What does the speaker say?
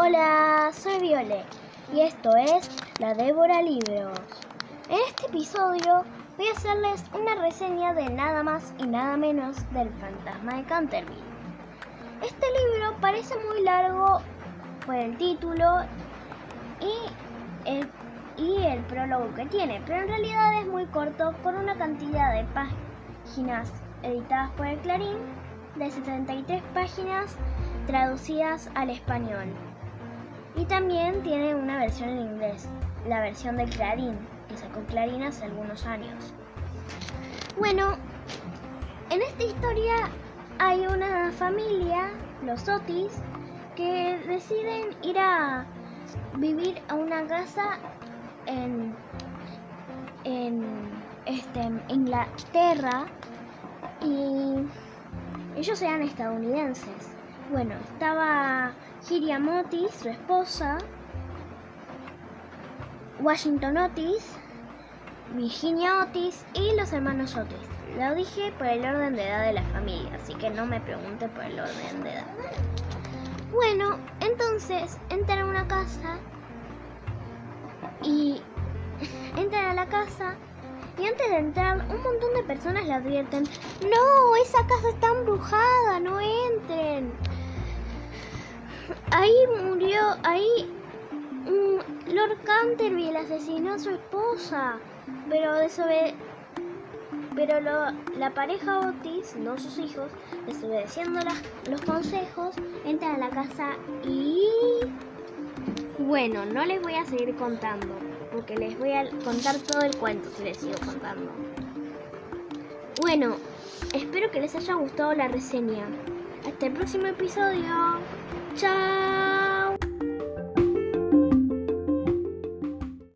Hola, soy Violet y esto es La Débora Libros. En este episodio voy a hacerles una reseña de nada más y nada menos del fantasma de Canterville. Este libro parece muy largo por el título y el, y el prólogo que tiene, pero en realidad es muy corto por una cantidad de páginas editadas por el Clarín de 73 páginas traducidas al español. Y también tiene una versión en inglés, la versión de Clarín, que sacó Clarín hace algunos años. Bueno, en esta historia hay una familia, los Otis, que deciden ir a vivir a una casa en, en este, Inglaterra y ellos eran estadounidenses. Bueno, estaba Hiriam Otis, su esposa, Washington Otis, Virginia Otis y los hermanos Otis. Lo dije por el orden de edad de la familia, así que no me pregunte por el orden de edad. Bueno, entonces entran a una casa y entran a la casa y antes de entrar un montón de personas le advierten, no, esa casa está embrujada, no entren. Ahí murió, ahí mm, Lord Canterville asesinó a su esposa, pero desobede pero la pareja Otis, no sus hijos, desobedeciendo los consejos, entran a la casa y... Bueno, no les voy a seguir contando, porque les voy a contar todo el cuento si les sigo contando. Bueno, espero que les haya gustado la reseña. Hasta el próximo episodio. 张